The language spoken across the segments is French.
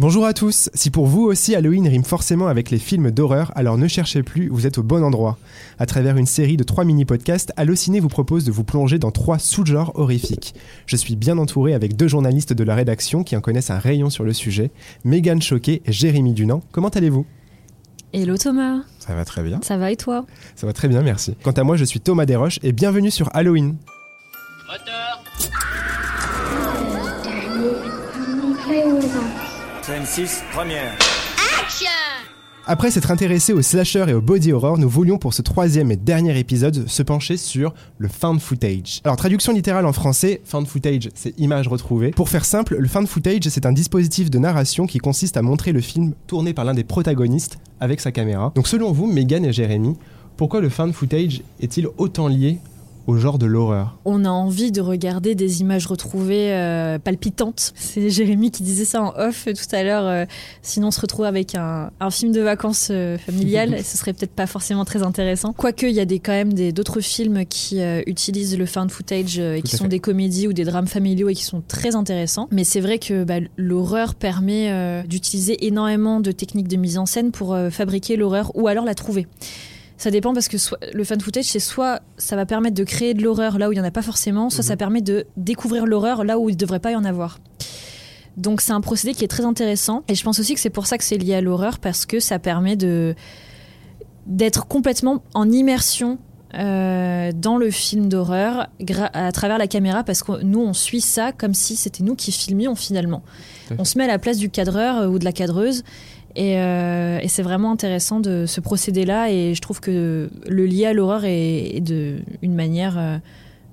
Bonjour à tous, si pour vous aussi Halloween rime forcément avec les films d'horreur, alors ne cherchez plus, vous êtes au bon endroit. À travers une série de trois mini-podcasts, Allociné vous propose de vous plonger dans trois sous-genres horrifiques. Je suis bien entouré avec deux journalistes de la rédaction qui en connaissent un rayon sur le sujet, Mégane Choquet et Jérémy Dunant. Comment allez-vous Hello Thomas, Ça va très bien. ça va et toi Ça va très bien, merci. Quant à moi, je suis Thomas Desroches et bienvenue sur Halloween. Moteur Scène 6, première. Après s'être intéressé au slasher et au body horror, nous voulions pour ce troisième et dernier épisode se pencher sur le found footage. Alors traduction littérale en français, found footage c'est image retrouvée. Pour faire simple, le found footage c'est un dispositif de narration qui consiste à montrer le film tourné par l'un des protagonistes avec sa caméra. Donc selon vous, Megan et Jérémy, pourquoi le found footage est-il autant lié au genre de l'horreur On a envie de regarder des images retrouvées euh, palpitantes. C'est Jérémy qui disait ça en off tout à l'heure. euh, sinon, on se retrouve avec un, un film de vacances euh, familiales et ce serait peut-être pas forcément très intéressant. Quoique, il y a des, quand même des- d'autres films qui euh, utilisent le found footage euh, et qui sont fait. des comédies ou des drames familiaux et qui sont très intéressants. Mais c'est vrai que bah, l'horreur permet euh, d'utiliser énormément de techniques de mise en scène pour euh, fabriquer l'horreur ou alors la trouver. Ça dépend parce que soit, le fan footage, c'est soit ça va permettre de créer de l'horreur là où il n'y en a pas forcément, soit ça permet de découvrir l'horreur là où il ne devrait pas y en avoir. Donc c'est un procédé qui est très intéressant et je pense aussi que c'est pour ça que c'est lié à l'horreur parce que ça permet de d'être complètement en immersion euh, dans le film d'horreur à travers la caméra parce que nous on suit ça comme si c'était nous qui filmions finalement. On se met à la place du cadreur euh, ou de la cadreuse et, euh, et c'est vraiment intéressant de ce procédé-là et je trouve que le lier à l'horreur est, est de une manière euh,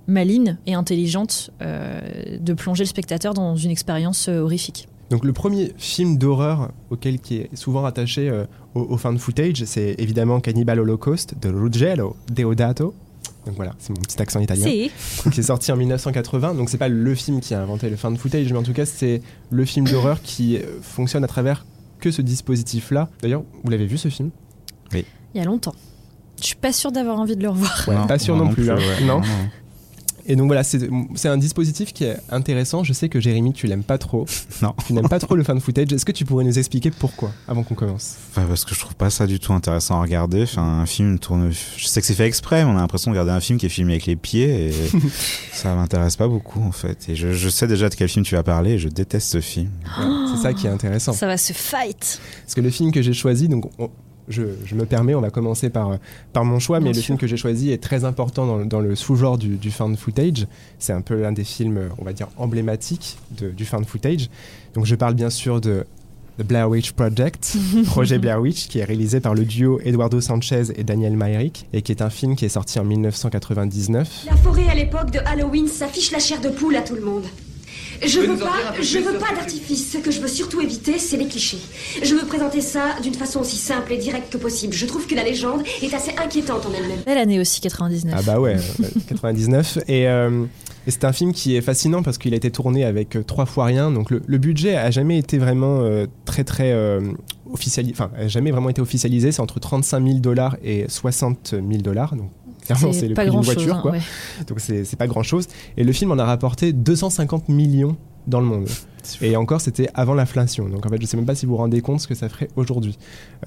maligne et intelligente euh, de plonger le spectateur dans une expérience euh, horrifique. Donc le premier film d'horreur auquel qui est souvent rattaché euh, au, au found footage, c'est évidemment Cannibal Holocaust de Ruggero Deodato. Donc voilà, c'est mon petit accent italien. C'est qui est sorti en 1980. Donc c'est pas le film qui a inventé le found footage, mais en tout cas c'est le film d'horreur qui fonctionne à travers que ce dispositif-là. D'ailleurs, vous l'avez vu ce film? Il y a longtemps. Je suis pas sûre d'avoir envie de le revoir. Ouais, pas sûr non plus, hein. ouais. Non. Et donc voilà, c'est un dispositif qui est intéressant. Je sais que Jérémy, tu l'aimes pas trop. Non. Tu n'aimes pas trop le found footage. Est-ce que tu pourrais nous expliquer pourquoi avant qu'on commence? Enfin, parce que je trouve pas ça du tout intéressant à regarder. Enfin, un film tourne. Je sais que c'est fait exprès, mais on a l'impression de regarder un film qui est filmé avec les pieds et ça m'intéresse pas beaucoup en fait. Et je, je sais déjà de quel film tu vas parler et je déteste ce film. Ouais, C'est ça qui est intéressant. Ça va se fight. Parce que le film que j'ai choisi, donc on- je, je me permets, on va commencer par, par mon choix, mais Bien le sûr. film que j'ai choisi est très important dans, le- dans le sous-genre du, du found footage. C'est un peu l'un des films, on va dire, emblématiques de- du found footage. Donc je parle bien sûr de The Blair Witch Project, projet Blair Witch, qui est réalisé par le duo Eduardo Sanchez et Daniel Myrick, et qui est un film qui est sorti en 1999. La forêt à l'époque de Halloween s'affiche la chair de poule à tout le monde. Je veux pas, je veux pas d'artifice. Ce que je veux surtout éviter, c'est les clichés. Je veux présenter ça d'une façon aussi simple et directe que possible. Je trouve que la légende est assez inquiétante en elle-même. Belle année aussi, 99. Ah bah ouais, euh, 99. Et, euh, et c'est un film qui est fascinant parce qu'il a été tourné avec euh, trois fois rien. Donc le, le budget a jamais été vraiment euh, très très euh, officialisé. Enfin, a jamais vraiment été officialisé. C'est entre 35 000 dollars et 60 000 dollars. Donc clairement, c'est le pas prix d'une grand voiture, chose. quoi. ouais. Donc c'est pas grand chose. Et le film en a rapporté 250 millions dans le monde. Et encore, c'était avant l'inflation. Donc en fait, je sais même pas si vous vous rendez compte ce que ça ferait aujourd'hui.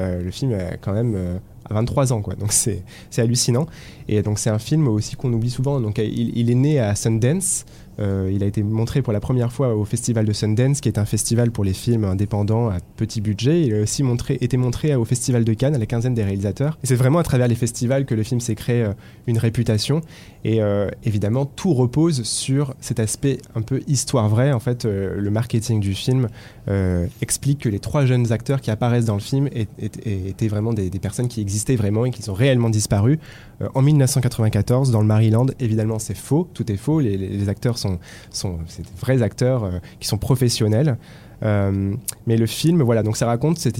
Euh, le film a quand même euh, à 23 ans, quoi. Donc c'est c'est hallucinant. Et donc c'est un film aussi qu'on oublie souvent. Donc il, il est né à Sundance. Euh, il a été montré pour la première fois au festival de Sundance, qui est un festival pour les films indépendants à petit budget. Il a aussi été montré au festival de Cannes, à la quinzaine des réalisateurs. Et c'est vraiment à travers les festivals que le film s'est créé euh, une réputation. Et euh, évidemment, tout repose sur cet aspect un peu histoire vraie. En fait, le marketing du film explique que les trois jeunes acteurs qui apparaissent dans le film étaient vraiment des, personnes qui existaient vraiment et qui ont réellement disparu. En 1994, dans le Maryland, évidemment, c'est faux, tout est faux. Les acteurs sont, sont c'est des vrais acteurs euh, qui sont professionnels. Euh, mais le film, voilà, donc ça raconte cette,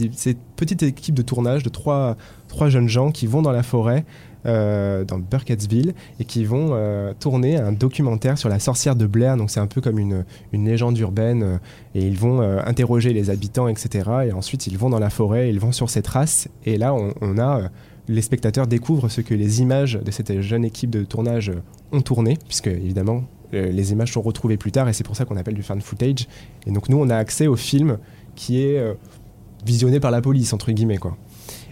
petite équipe de tournage de trois, trois jeunes gens qui vont dans la forêt, euh, dans Burkittsville, et qui vont tourner un documentaire sur la sorcière de Blair. Donc c'est un peu comme une, une légende urbaine, et ils vont interroger les habitants, etc. Et ensuite ils vont dans la forêt, ils vont sur ces traces, et là on, a les spectateurs découvrent ce que les images de cette jeune équipe de tournage ont tourné, puisque évidemment les images sont retrouvées plus tard, et c'est pour ça qu'on appelle du fan footage. Et donc nous on a accès au film qui est euh, visionné par la police entre guillemets quoi.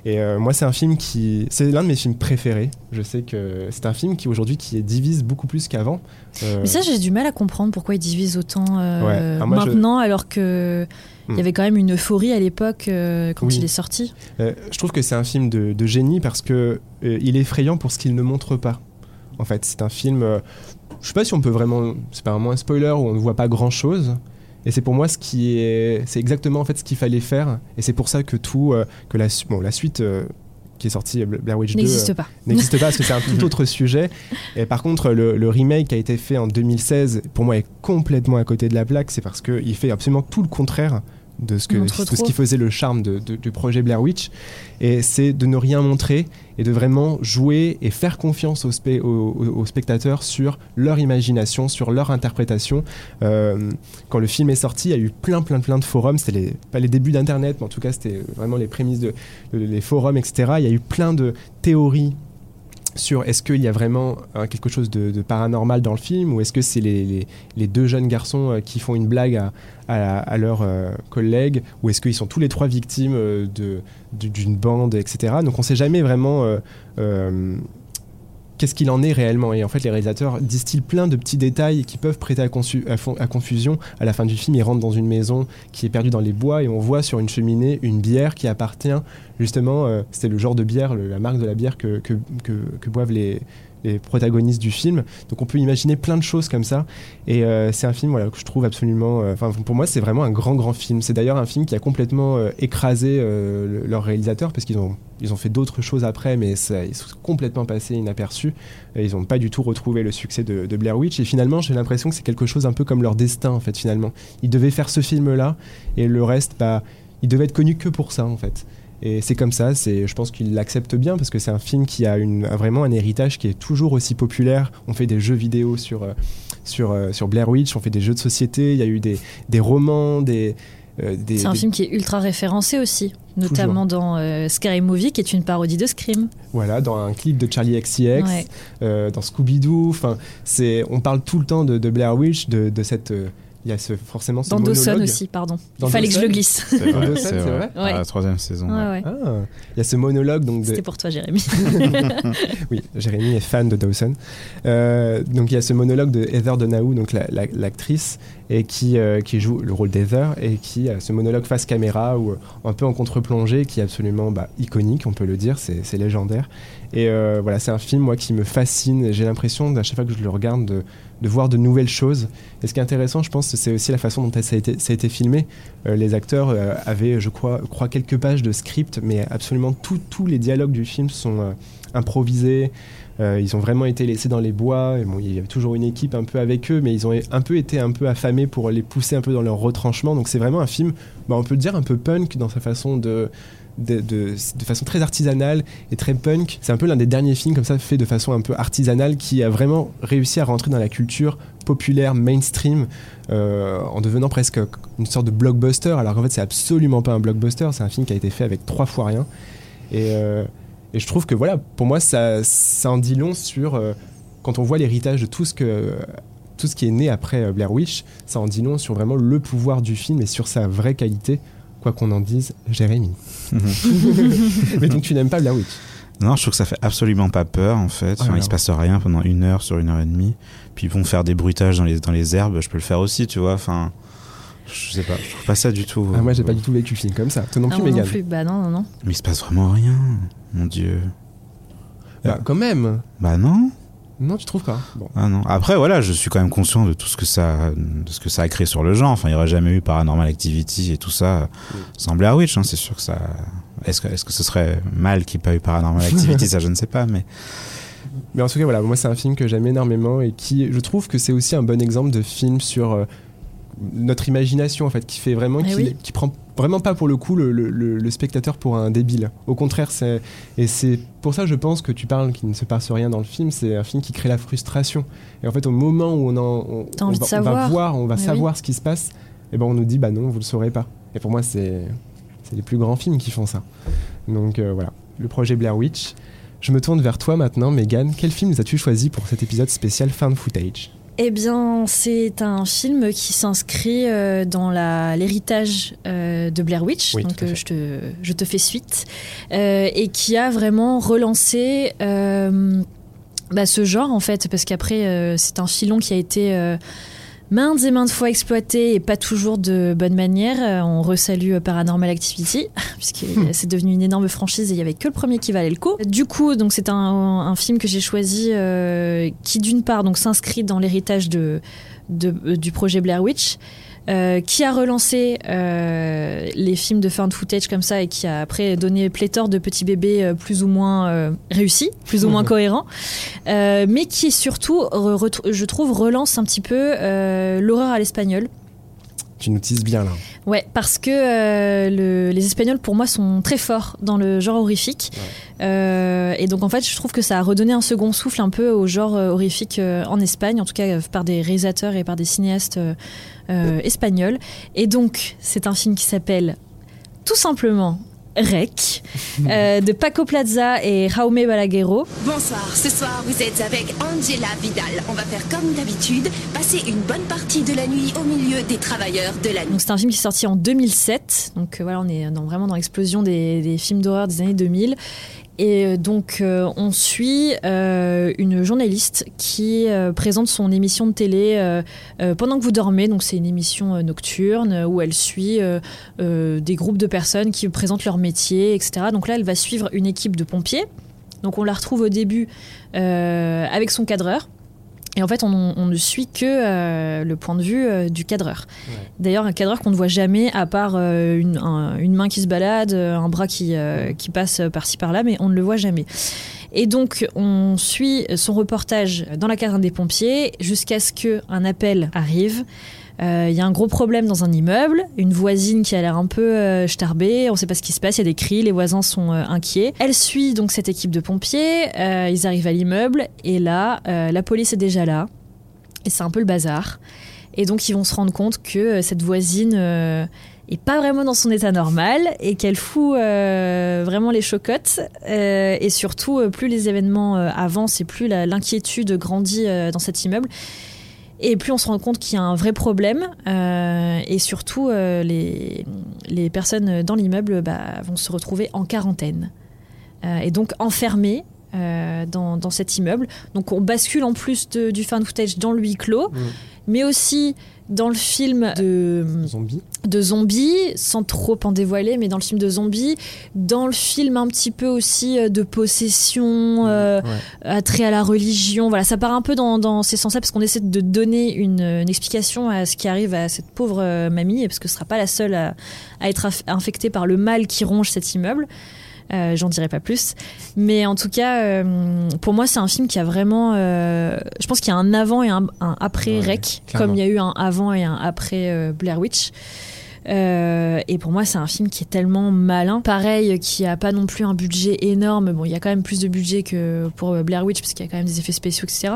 Et euh, moi, c'est un film qui, c'est l'un de mes films préférés. Je sais que c'est un film qui aujourd'hui qui divise beaucoup plus qu'avant. Euh, Mais ça, j'ai du mal à comprendre pourquoi ils divisent autant euh, Ouais. Ah, je- maintenant, alors que il Hmm. y avait quand même une euphorie à l'époque euh, quand Oui. il est sorti. Euh, je trouve que c'est un film de, de génie parce que euh, il est effrayant pour ce qu'il ne montre pas. En fait, c'est un film. Euh, je sais pas si on peut vraiment. C'est pas vraiment un spoiler où on ne voit pas grand chose. Et c'est pour moi ce qui est. C'est exactement en fait ce qu'il fallait faire. Et c'est pour ça que tout. euh, que la, su- bon, la suite. euh, qui est sortie, Bla- Blair Witch 2, N'existe euh, pas. n'existe pas parce que c'est un tout autre sujet. Et par contre, le, le remake qui a été fait en 2016, pour moi, est complètement à côté de la plaque. C'est parce qu'il fait absolument tout le contraire de ce, que, de ce qui faisait le charme de- de- du projet Blair Witch. Et c'est de ne rien montrer et de vraiment jouer et faire confiance aux, spectateurs sur leur imagination, sur leur interprétation. Euh, quand le film est sorti, il y a eu plein, plein, plein de forums. C'était les, pas les débuts d'Internet, mais en tout cas, c'était vraiment les prémices de, de- les forums, etc. Il y a eu plein de théories sur est-ce qu'il y a vraiment hein, quelque chose de, paranormal dans le film ou est-ce que c'est les, deux jeunes garçons euh, qui font une blague à, à, à leurs euh, collègues ou est-ce qu'ils sont tous les trois victimes euh, d'une bande, etc. Donc on ne sait jamais vraiment qu'est-ce qu'il en est réellement. Et en fait, les réalisateurs distillent plein de petits détails qui peuvent prêter à, confusion. À la fin du film, ils rentrent dans une maison qui est perdue dans les bois et on voit sur une cheminée une bière qui appartient justement, euh, c'était le genre de bière, la marque de la bière que, que, que- que boivent les, les protagonistes du film. Donc on peut imaginer plein de choses comme ça. Et euh, c'est un film que je trouve absolument... euh, Enfin, pour moi, c'est vraiment un grand, grand film. C'est d'ailleurs un film qui a complètement euh, écrasé le- leur réalisateur parce qu'ils ont, ils ont fait d'autres choses après, mais ça, ils sont complètement passés inaperçus. Ils n'ont pas du tout retrouvé le succès de, de Blair Witch. Et finalement, j'ai l'impression que c'est quelque chose un peu comme leur destin, en fait, finalement. Ils devaient faire ce film-là et le reste, bah, il devait être connu que pour ça, en fait. Et c'est comme ça, c'est, je pense qu'ils l'acceptent bien parce que c'est un film qui a, une, vraiment un héritage qui est toujours aussi populaire. On fait des jeux vidéo sur, euh, sur, euh, sur Blair Witch, on fait des jeux de société, il y a eu des, des romans, des. euh, C'est un des- film qui est ultra référencé aussi, notamment dans euh, Scary Movie, qui est une parodie de Scream. Voilà, dans un clip de Charlie XCX, Ouais. euh, dans Scooby-Doo. On parle tout le temps de, de Blair Witch, de, de cette. Il y a ce, forcément ce Dans Dawson monologue. aussi, pardon. Dans Il fallait que je le glisse. C'est vrai, Dawson, c'est c'est vrai. vrai À la troisième saison. Ouais, ouais. ouais. Ah, il y a ce monologue donc de, C'était pour toi, Jérémy. Oui, Jérémy est fan de Dawson. Euh, donc il y a ce monologue de Heather Donahue, donc la- la- l'actrice, et qui, euh, qui joue le rôle d'Heather, et qui a ce monologue face caméra, ou euh, un peu en contre-plongée, qui est absolument bah, iconique, on peut le dire, c'est c'est légendaire. Et euh, voilà, c'est un film, moi, qui me fascine, et j'ai l'impression, à chaque fois que je le regarde, de, de voir de nouvelles choses. Et ce qui est intéressant, je pense, c'est aussi la façon dont ça a été, filmé. Euh, les acteurs euh, avaient, je crois, crois, quelques pages de script, mais absolument tous les dialogues du film sont euh, improvisés. Ils ont vraiment été laissés dans les bois. Bon, il y avait toujours une équipe un peu avec eux, mais ils ont un peu été un peu affamés pour les pousser un peu dans leur retranchement. Donc c'est vraiment un film, bah, on peut le dire, un peu punk dans sa façon de, de, façon très artisanale et très punk. C'est un peu l'un des derniers films comme ça fait de façon un peu artisanale qui a vraiment réussi à rentrer dans la culture populaire, mainstream, euh, en devenant presque une sorte de blockbuster. Alors qu'en fait, c'est absolument pas un blockbuster. C'est un film qui a été fait avec trois fois rien. Et, euh, je trouve que voilà, pour moi, ça, ça en dit long sur euh, quand on voit l'héritage de tout ce que tout ce qui est né après Blair Witch, ça en dit long sur vraiment le pouvoir du film et sur sa vraie qualité, quoi qu'on en dise, Jérémy. Mais donc tu n'aimes pas Blair Witch Non, je trouve que ça fait absolument pas peur en fait. Enfin, Alors. il se passe rien pendant une heure sur une heure et demie. Puis ils vont faire des bruitages dans les, dans les herbes, je peux le faire aussi, tu vois. Enfin, je sais pas, je trouve pas ça du tout. ah, Moi, j'ai pas du tout vécu le film comme ça. Toi non Ah, plus, moi non plus. Bah non, non, non. Mais il se passe vraiment rien, mon dieu. Bah, quand même. Bah non. Non, tu trouves pas Bon. Ah non. Après, voilà, je suis quand même conscient de tout ce que ça, de ce que ça a créé sur le genre. Enfin, il n'y aurait jamais eu Paranormal Activity et tout ça sans Blair Witch. hein, c'est sûr que ça. Est-ce que, est-ce que ce serait mal qu'il n'y ait pas eu Paranormal Activity? Ça, je ne sais pas, mais. Mais en tout cas, voilà, moi, c'est un film que j'aime énormément et qui, je trouve que c'est aussi un bon exemple de film sur euh, notre imagination, en fait, qui fait vraiment, qui, oui. qui prend vraiment pas pour le coup le, le- le- le spectateur pour un débile. Au contraire, c'est et c'est pour ça, je pense que tu parles qu'il ne se passe rien dans le film. C'est un film qui crée la frustration. Et en fait, au moment où on en, on, on va, on va voir, on va Eh savoir ce qui se passe, et ben on nous dit bah non, vous le saurez pas. Et pour moi, c'est c'est les plus grands films qui font ça. Donc euh, voilà, le projet Blair Witch. Je me tourne vers toi maintenant, Megan. Quel film as-tu choisi pour cet épisode spécial Found Footage? Eh bien, c'est un film qui s'inscrit euh, dans l'héritage euh, de Blair Witch, Oui, donc euh, je, te, je te fais suite, et qui a vraiment relancé bah, ce genre en fait, parce qu'après euh, c'est un filon qui a été euh, maintes et maintes fois exploité et pas toujours de bonne manière. Euh, on resalue euh, Paranormal Activity, puisque c'est devenu une énorme franchise et il y avait que le premier qui valait le coup. Du coup, donc c'est un, un film que j'ai choisi euh, qui d'une part donc s'inscrit dans l'héritage de, de- du projet Blair Witch. Euh, qui a relancé euh, les films de found footage comme ça et qui a après donné pléthore de petits bébés euh, plus ou moins euh, réussis, plus ou moins cohérents, euh, mais qui surtout, je trouve, relance un petit peu euh, l'horreur à l'espagnol. Tu nous tises bien là. Ouais, parce que euh, le- les Espagnols, pour moi, sont très forts dans le genre horrifique. Euh, et donc, en fait, je trouve que ça a redonné un second souffle un peu au genre euh, horrifique en Espagne, en tout cas par des réalisateurs et par des cinéastes euh, espagnols. Et donc, c'est un film qui s'appelle tout simplement Rec, euh, de Paco Plaza et Jaume Balaguerro. Bonsoir, ce soir vous êtes avec Angela Vidal. On va faire comme d'habitude, passer une bonne partie de la nuit au milieu des travailleurs de la nuit. Donc c'est un film qui est sorti en 2007. Donc euh, voilà, on est dans- vraiment dans l'explosion des, des films d'horreur des années 2000. Et euh, donc euh, on suit euh, une journaliste qui présente son émission de télé pendant que vous dormez. Donc c'est une émission nocturne où elle suit des groupes de personnes qui présentent leur métier, etc. Donc là, elle va suivre une équipe de pompiers. Donc on la retrouve au début avec son cadreur. Et en fait, on, on ne suit que euh, le point de vue euh, du cadreur. D'ailleurs, un cadreur qu'on ne voit jamais, à part euh, une, un- une main qui se balade, un bras qui, qui passe par-ci par-là, mais on ne le voit jamais. Et donc, on suit son reportage dans la caserne des pompiers jusqu'à ce qu'un appel arrive. Euh, Il y a un gros problème dans un immeuble, une voisine qui a l'air un peu euh, starbée, on ne sait pas ce qui se passe, il y a des cris, les voisins sont euh, inquiets. Elle suit donc cette équipe de pompiers, euh, ils arrivent à l'immeuble et là, euh, la police est déjà là et c'est un peu le bazar. Et donc ils vont se rendre compte que euh, cette voisine euh, est pas vraiment dans son état normal et qu'elle fout euh, vraiment les chocottes. Euh, et surtout, euh, plus les événements euh, avancent et plus l'inquiétude grandit euh, dans cet immeuble. Et plus on se rend compte qu'il y a un vrai problème, euh, et surtout euh, les, les personnes dans l'immeuble bah, vont se retrouver en quarantaine, Euh, et donc enfermées dans, dans cet immeuble. Donc on bascule en plus du fan footage dans le huis clos, Mm. Mais aussi dans le film de, Zombie. de zombies, sans trop en dévoiler, mais dans le film de zombies, dans le film un petit peu aussi euh, de possession, euh, Ouais. attrait à la religion. Voilà, ça part un peu dans, dans ces sens-là parce qu'on essaie de donner une, une explication à ce qui arrive à cette pauvre euh, mamie, parce que ce sera pas la seule à, à être infectée par le mal qui ronge cet immeuble. Euh, J'en dirai pas plus. Mais en tout cas, euh, pour moi, c'est un film qui a vraiment. euh, je pense qu'il y a un avant et un, un après Ouais, Rec, clairement. comme il y a eu un avant et un après Blair Witch. Euh, et pour moi, c'est un film qui est tellement malin. Pareil, qui a pas non plus un budget énorme. Bon, il y a quand même plus de budget que pour Blair Witch, parce qu'il y a quand même des effets spéciaux, etc.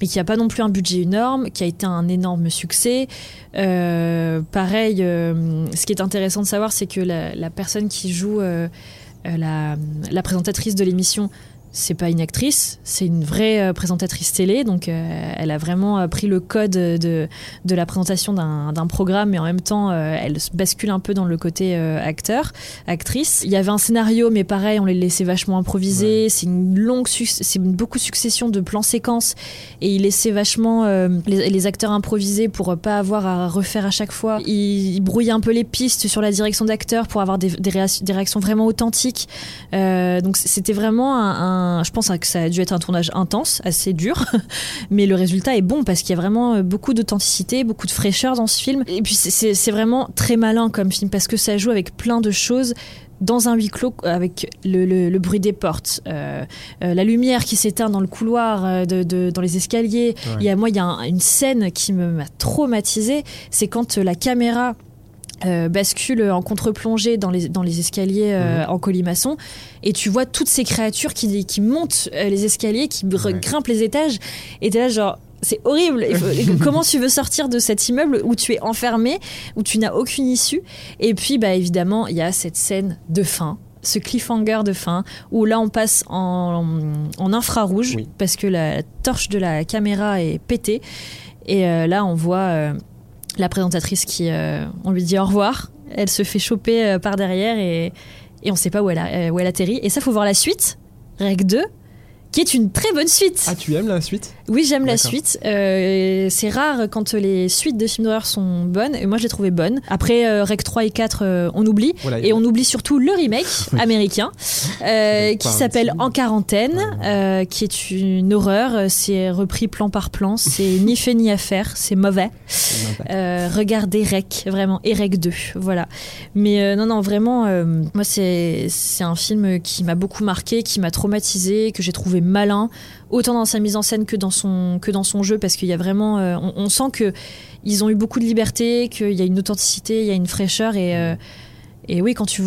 Mais qui a pas non plus un budget énorme, qui a été un énorme succès. Euh, pareil, euh, ce qui est intéressant de savoir, c'est que la, la personne qui joue la, la présentatrice de l'émission, c'est pas une actrice, c'est une vraie euh, présentatrice télé. Donc, euh, elle a vraiment euh, pris le code de, de la présentation d'un programme, mais en même temps, euh, elle se bascule un peu dans le côté euh, acteur, actrice. Il y avait un scénario, mais pareil, on les laissait vachement improviser. C'est une longue, c'est beaucoup succession de plans séquences, et il laissait vachement les, les acteurs improviser pour pas avoir à refaire à chaque fois. Il, il brouillait un peu les pistes sur la direction d'acteurs pour avoir des, des réa- des réactions vraiment authentiques. Donc c'était vraiment un, un- je pense que ça a dû être un tournage intense, assez dur, mais le résultat est bon parce qu'il y a vraiment euh, beaucoup d'authenticité, beaucoup de fraîcheur dans ce film. Et puis c'est- vraiment très malin comme film parce que ça joue avec plein de choses dans un huis clos avec le, le- le bruit des portes, euh, euh, la lumière qui s'éteint dans le couloir, euh, de, de- dans les escaliers. Ouais. Il y a moi, il y a un- une scène qui m'a traumatisée, c'est quand euh, la caméra euh, bascule en contre-plongée dans les, dans les escaliers euh, en colimaçon et tu vois toutes ces créatures qui, qui montent euh, les escaliers, qui Ouais. grimpent les étages et t'es là genre c'est horrible. Comment tu veux sortir de cet immeuble où tu es enfermé, où tu n'as aucune issue? Et puis, bah évidemment, il y a cette scène de fin, ce cliffhanger de fin, où là on passe en, en infrarouge Oui. parce que la torche de la caméra est pétée. Et là, on voit la présentatrice qui, euh, on lui dit au revoir. Elle se fait choper euh, par derrière et, et on sait pas où elle, euh, où elle atterrit. Et ça, faut voir la suite, Rec 2, qui est une très bonne suite. Ah, tu aimes la suite? Oui, j'aime la suite. Euh, c'est rare quand les suites de films d'horreur sont bonnes, et moi je les trouvais bonnes. Après, euh, Rec 3 et 4, euh, on oublie. Voilà, Et on oublie surtout le remake américain, euh, qui s'appelle En quarantaine, euh, qui est une horreur. C'est repris plan par plan. C'est ni fait ni à faire. C'est mauvais. Euh, regardez Rec, vraiment, et Rec 2, voilà. Mais euh, non, non, vraiment, euh, moi, c'est c'est un film qui m'a beaucoup marqué, qui m'a traumatisé, que j'ai trouvé malin, autant dans sa mise en scène que dans son, que dans son jeu, parce qu'il y a vraiment. euh, on, on sent que ils ont eu beaucoup de liberté, qu'il y a une authenticité, il y a une fraîcheur, et. euh, et oui, quand, tu,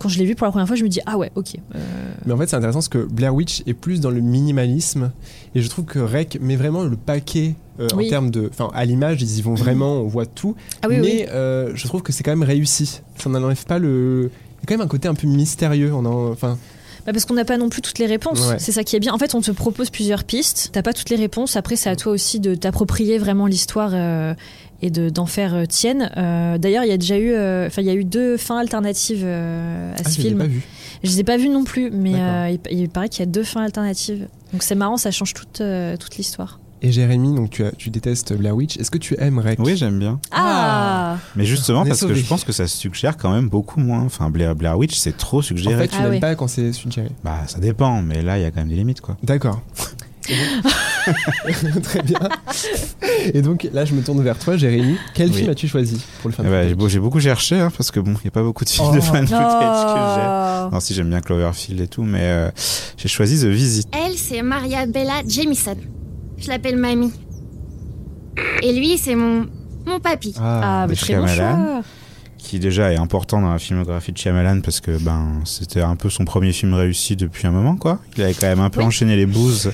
quand je l'ai vu pour la première fois, je me dis ah ouais, ok. euh, Mais en fait, c'est intéressant parce que Blair Witch est plus dans le minimalisme et je trouve que Rec met vraiment le paquet euh, Oui. en termes de. Enfin, à l'image, ils y vont vraiment, on voit tout. Ah oui, mais oui. euh, je trouve que c'est quand même réussi. Ça n'enlève pas le. Il y a quand même un côté un peu mystérieux. On en... Enfin, parce qu'on n'a pas non plus toutes les réponses. Ouais. C'est ça qui est bien. En fait, on te propose plusieurs pistes. T'as pas toutes les réponses. Après, c'est à toi aussi de t'approprier vraiment l'histoire euh, et de d'en faire euh, tienne. Euh, D'ailleurs, il y a déjà eu, euh, enfin, il y a eu deux fins alternatives à ah, ce je film. pas vu. Je les ai pas vues non plus, mais il, il paraît qu'il y a deux fins alternatives. Donc c'est marrant, ça change toute toute l'histoire. Et Jérémy, donc tu, as, tu détestes Blair Witch. Est-ce que tu aimes Rec Oui, j'aime bien. Ah, Mais justement, parce que je pense que ça suggère quand même beaucoup moins. Enfin, Blair, Blair Witch, c'est trop En suggéré. fait, tu Ah n'aimes oui. pas quand c'est suggéré. Bah, ça dépend, mais là, il y a quand même des limites, quoi. D'accord. Très bien. Et donc là, je me tourne vers toi, Jérémy. Quel Oui. film as-tu choisi pour le Eh fan ben, j'ai beau- j'ai beaucoup cherché, hein, parce que bon, il n'y a pas beaucoup de films Oh. de fan footage que. Non, si j'aime bien Cloverfield et tout, mais euh, j'ai choisi The Visit. Elle, c'est Maria Bella Jamison. Je l'appelle Mamie. Et lui, c'est mon. mon papy. Ah, de mais très bon Shyamalan. choix. qui déjà est important dans la filmographie de Shyamalan parce que ben c'était un peu son premier film réussi depuis un moment quoi. Il avait quand même un peu Oui. enchaîné les bouses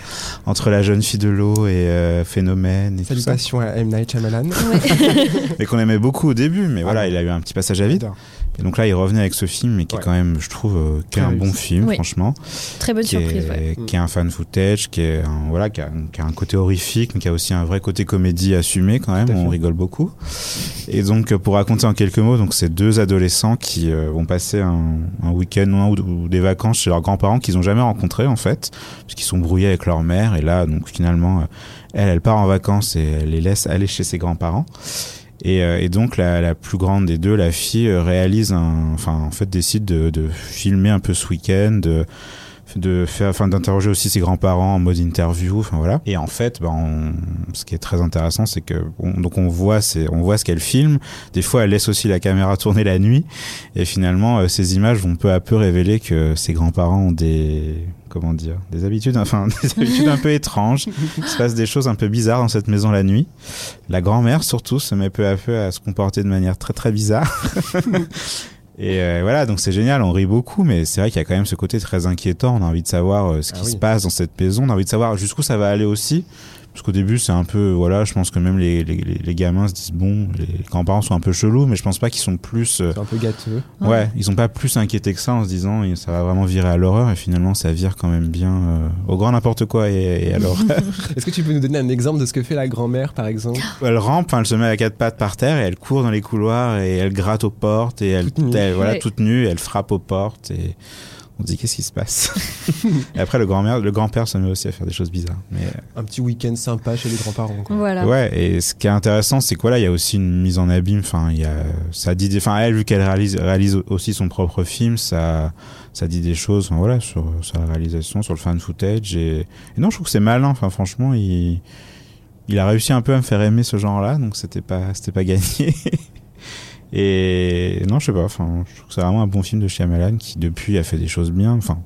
entre La jeune fille de l'eau et euh, Phénomène et tout ça. Salutations à M. Night Shyamalan. Mais qu'on aimait beaucoup au début, mais voilà, il a eu un petit passage à vide. Et donc là, il revenait avec ce film, mais qui Ouais. est quand même, je trouve, euh, qui est un bon film, Oui. franchement. Très bonne qui surprise. est, ouais. qui est un fan footage, qui est un, voilà, qui a, qui a un côté horrifique, mais qui a aussi un vrai côté comédie assumé quand même. On rigole beaucoup. Et donc, euh, pour raconter en quelques mots, donc c'est deux adolescents qui euh, vont passer un, un week-end ou, un- ou- des vacances chez leurs grands-parents qu'ils ont jamais rencontrés en fait, parce qu'ils sont brouillés avec leur mère. Et là, donc finalement, elle, elle part en vacances et elle les laisse aller chez ses grands-parents. Et, euh, et donc la, plus grande des deux, la fille, euh, réalise un, enfin en fait décide de, filmer un peu ce week-end, de faire, enfin d'interroger aussi ses grands-parents en mode interview, enfin voilà. Et en fait, ben, on- ce qui est très intéressant, c'est que on- donc on voit, c'est, on voit ce qu'elle filme. Des fois, elle laisse aussi la caméra tourner la nuit, et finalement, euh, ces images vont peu à peu révéler que ses grands-parents ont des comment dire, des habitudes, enfin des habitudes un peu étranges. Il se passe des choses un peu bizarres dans cette maison la nuit. La grand-mère surtout se met peu à peu à se comporter de manière très très bizarre. Et euh, voilà, donc c'est génial, on rit beaucoup, mais c'est vrai qu'il y a quand même ce côté très inquiétant. On a envie de savoir euh, ce Ah qui oui. se passe dans cette maison, on a envie de savoir jusqu'où ça va aller aussi. Parce qu'au début, c'est un peu, voilà, je pense que même les, les, les- les gamins se disent, bon, les grands-parents sont un peu chelous, mais je pense pas qu'ils sont plus. euh, C'est un peu gâteux. ouais, ils sont pas plus inquiétés que ça en se disant, ça va vraiment virer à l'horreur, et finalement, ça vire quand même bien euh, au grand n'importe quoi et, et à l'horreur. Est-ce que tu peux nous donner un exemple de ce que fait la grand-mère, par exemple? Elle rampe, hein, elle se met à quatre pattes par terre et elle court dans les couloirs et elle gratte aux portes et elle, Toute nue. elle- voilà toute nue, elle frappe aux portes et on se dit qu'est-ce qui se passe. et après le grand-mère, le grand-père se met aussi à faire des choses bizarres. Mais Un petit week-end sympa chez les grands-parents. quoi. Voilà. ouais, et ce qui est intéressant, c'est quoi là, il y a aussi une mise en abîme. Enfin, il y a ça dit, des- enfin elle vu qu'elle réalise réalise aussi son propre film, ça ça dit des choses. Enfin, voilà sur, sur la réalisation, sur le fan footage et, et non, je trouve que c'est malin. Enfin, franchement, il il a réussi un peu à me faire aimer ce genre-là, donc c'était pas c'était pas gagné. Et non, je sais pas. Enfin, je trouve que c'est vraiment un bon film de Shyamalan qui depuis a fait des choses bien. Enfin,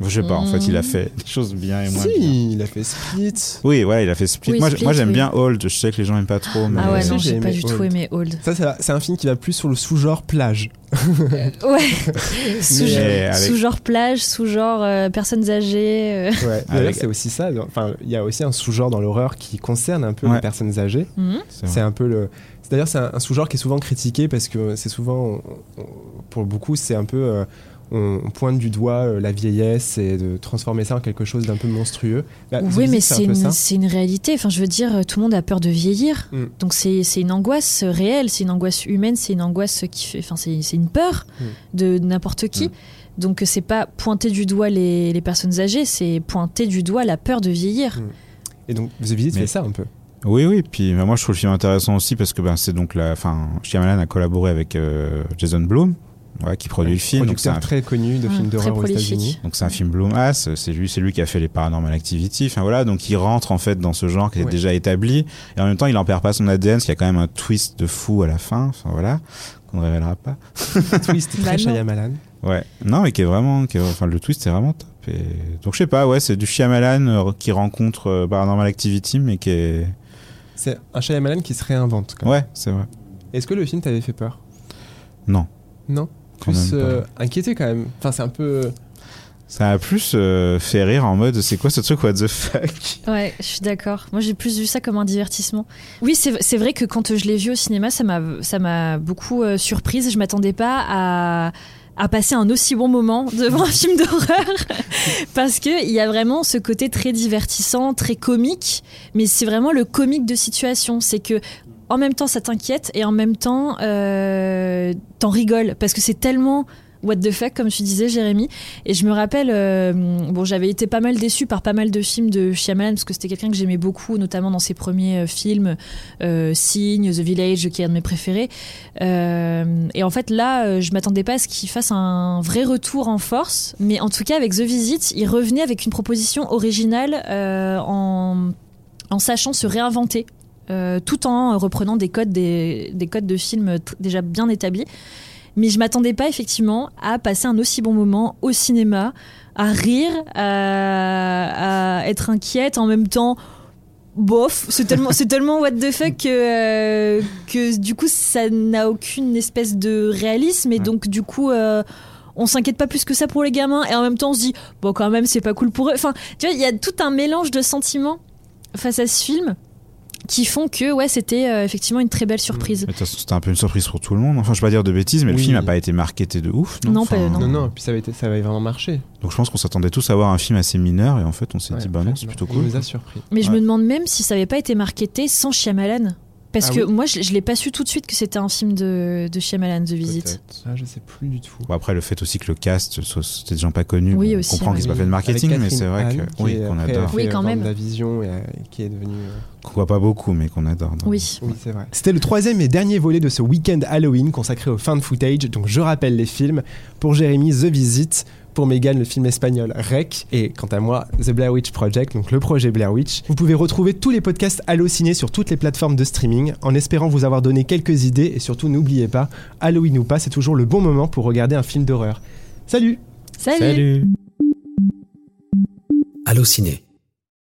je sais pas. En fait, il a fait des choses bien et moins bien. Si, il a fait Split. Oui, voilà, il a fait Split. Oui, moi, Split, moi, j'aime oui. bien Old. Je sais que les gens aiment pas trop, mais Ah ouais, non, j'ai pas du tout aimé Old. Ça, c'est un film qui va plus sur le sous-genre plage. Ouais. Avec- Sous-genre plage, sous-genre euh, personnes âgées. euh. Ouais. Avec- c'est aussi ça. Enfin, il y a aussi un sous-genre dans l'horreur qui concerne un peu Ouais. les personnes âgées. Mhm. c'est un peu le. D'ailleurs, c'est un, un sous-genre qui est souvent critiqué parce que c'est souvent, on- on- pour beaucoup, c'est un peu. euh, on, on pointe du doigt euh, la vieillesse et de transformer ça en quelque chose d'un peu monstrueux. Bah, oui, mais c'est un une, réalité. Enfin, je veux dire, tout le monde a peur de vieillir. Mm. Donc c'est une angoisse réelle, c'est une angoisse humaine, c'est une angoisse qui fait. Enfin, c'est une peur Mm. de n'importe qui. Donc c'est pas pointer du doigt les, les personnes âgées, c'est pointer du doigt la peur de vieillir. Mm. Et donc The Visit Mais- fait ça un peu. Oui, oui. Puis bah, moi, je trouve le film intéressant aussi parce que ben, c'est donc la. Enfin, Shyamalan a collaboré avec euh, Jason Blum, ouais, qui produit le film. Donc c'est Producteur un très connu de Mm, films d'horreur aux. États-Unis. Donc c'est un film Blumhouse, c'est lui, c'est lui qui a fait les Paranormal Activity. Enfin voilà, donc il rentre en fait dans ce genre qui est Ouais. déjà établi et en même temps il en perd pas son ADN, parce qu'il y a quand même un twist de fou à la fin. Enfin voilà, qu'on ne révélera pas. Twist Bah très. Shyamalan. Ouais, non mais qui est vraiment, qui est- enfin le twist est vraiment top. Et donc je sais pas, ouais, c'est du Shyamalan euh, qui rencontre euh, Paranormal Activity, mais qui est, C'est un Shyamalan qui se réinvente. quand même. ouais, c'est vrai. Est-ce que le film t'avait fait peur? Non, Non? Plus euh, inquiété quand même. Enfin, c'est un peu. Ça a plus euh, fait rire en mode, c'est quoi ce truc what the fuck? Ouais, je suis d'accord. Moi, j'ai plus vu ça comme un divertissement. Oui, c'est c'est vrai que quand je l'ai vu au cinéma, ça m'a ça m'a beaucoup euh, surprise. Je m'attendais pas à à passer un aussi bon moment devant un film d'horreur parce que il y a vraiment ce côté très divertissant, très comique, mais c'est vraiment le comique de situation. C'est que en même temps ça t'inquiète et en même temps euh, t'en rigoles. Parce que c'est tellement what the fuck comme tu disais Jérémy. Et je me rappelle euh, bon j'avais été pas mal déçue par pas mal de films de Shyamalan parce que c'était quelqu'un que j'aimais beaucoup notamment dans ses premiers euh, films euh, The Village qui est un de mes préférés. Et en fait là je m'attendais pas à ce qu'il fasse un vrai retour en force. Mais en tout cas avec The Visit il revenait avec une proposition originale en sachant se réinventer euh, tout en reprenant des codes, des, des codes de films déjà bien établis. Mais je m'attendais pas effectivement à passer un aussi bon moment au cinéma, à rire, à, à être inquiète en même temps. Bof, c'est tellement, c'est tellement what the fuck que, euh, que du coup ça n'a aucune espèce de réalisme et Ouais. donc du coup euh, on s'inquiète pas plus que ça pour les gamins et en même temps on se dit bon quand même c'est pas cool pour eux. Enfin tu vois il y a tout un mélange de sentiments face à ce film qui font que ouais c'était euh, effectivement une très belle surprise. Toute façon, c'était un peu une surprise pour tout le monde. Enfin, je vais pas dire de bêtises, mais le film n'a pas été marketé de ouf. Non, pas- non. Non, non, puis ça avait, été, ça avait vraiment marché. Donc je pense qu'on s'attendait tous à voir un film assez mineur et en fait on s'est Ouais, dit bah non c'est plutôt cool. nous a surpris. Mais je me demande même si ça avait pas été marketé sans Shyamalan. Parce Ah que oui moi, je, je l'ai pas su tout de suite que c'était un film de, de Shyamalan, The Visit. Ah, je sais plus du tout. Bon, après le fait aussi que le cast soit c'était des gens pas connus, Oui, bon, on aussi, comprend ouais. qu'ils n'ont pas fait de marketing Avec mais c'est vrai que oui qu'on adore, Oui, quand même. la vision et, euh, et qui est devenu. euh, qu'on voit pas beaucoup mais qu'on adore. donc. Oui. Oui, c'est vrai. C'était le troisième et dernier volet de ce week-end Halloween consacré au fan footage. Donc je rappelle les films. Pour Jérémy, The Visit. Pour Megan, le film espagnol Rec. Et quant à moi, The Blair Witch Project, donc le projet Blair Witch. Vous pouvez retrouver tous les podcasts Allociné sur toutes les plateformes de streaming. En espérant vous avoir donné quelques idées. Et surtout, n'oubliez pas, Halloween ou pas, c'est toujours le bon moment pour regarder un film d'horreur. Salut Salut. Salut. Allociné,